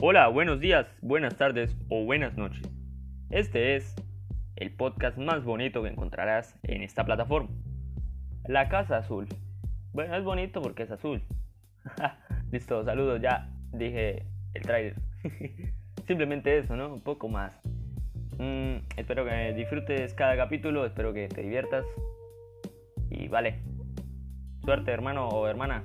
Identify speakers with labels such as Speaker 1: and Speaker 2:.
Speaker 1: Hola, buenos días, buenas tardes o buenas noches. Este es el podcast más bonito que encontrarás en esta plataforma. La Casa Azul. Bueno, es bonito porque es azul. Listo, saludos, ya dije el trailer. Simplemente eso, ¿no? Un poco más. Mm, espero que disfrutes cada capítulo, espero que te diviertas. Y vale. Suerte, hermano o hermana.